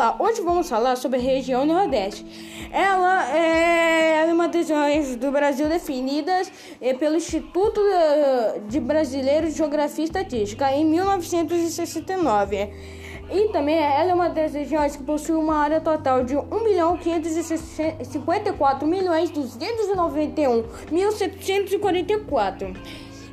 Olá, hoje vamos falar sobre a região Nordeste. Ela é uma das regiões do Brasil definidas eh, pelo Instituto eh, de Brasileiro de Geografia e Estatística em 1969. E também ela é uma das regiões que possui uma área total de 1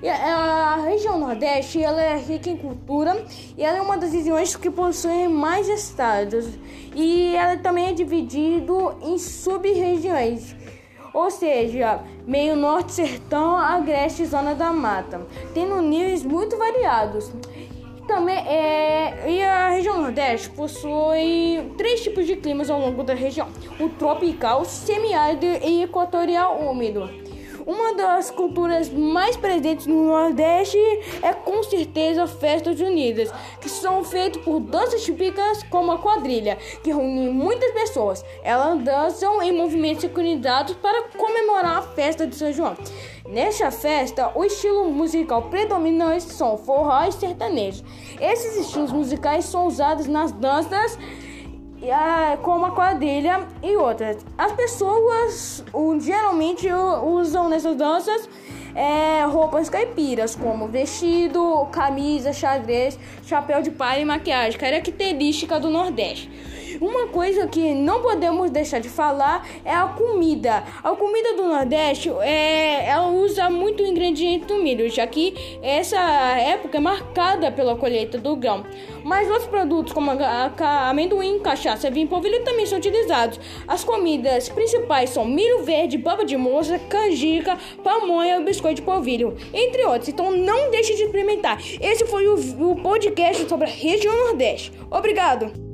milhão 554 milhões 291 1744. A região Nordeste ela é rica em cultura e ela é uma das regiões que possui mais estados. E ela também é dividido em sub-regiões, ou seja, meio norte, sertão, agreste e zona da mata, tendo níveis muito variados. Também é, e a região Nordeste possui três tipos de climas ao longo da região: o tropical, semiárido e equatorial úmido. Uma das culturas mais presentes no Nordeste é com certeza festas unidas, que são feitas por danças típicas como a quadrilha, que reúne muitas pessoas. Elas dançam em movimentos sincronizados para comemorar a festa de São João. Nesta festa, o estilo musical predominante são forró e sertanejo. Esses estilos musicais são usados nas danças como a quadrilha e outras. As pessoas geralmente usam nessas danças é, roupas caipiras, como vestido, camisa, xadrez, chapéu de palha e maquiagem, característica do Nordeste. Uma coisa que não podemos deixar de falar é a comida. A comida do Nordeste é, ela usa muito ingrediente do milho, já que essa época é marcada pela colheita do grão. Mas outros produtos como a, a, amendoim, cachaça, vinho e polvilho também são utilizados. As comidas principais são milho verde, baba de moça, canjica, pamonha biscoito de polvilho, entre outros. Então não deixe de experimentar. Esse foi o, o podcast sobre a região Nordeste. Obrigado!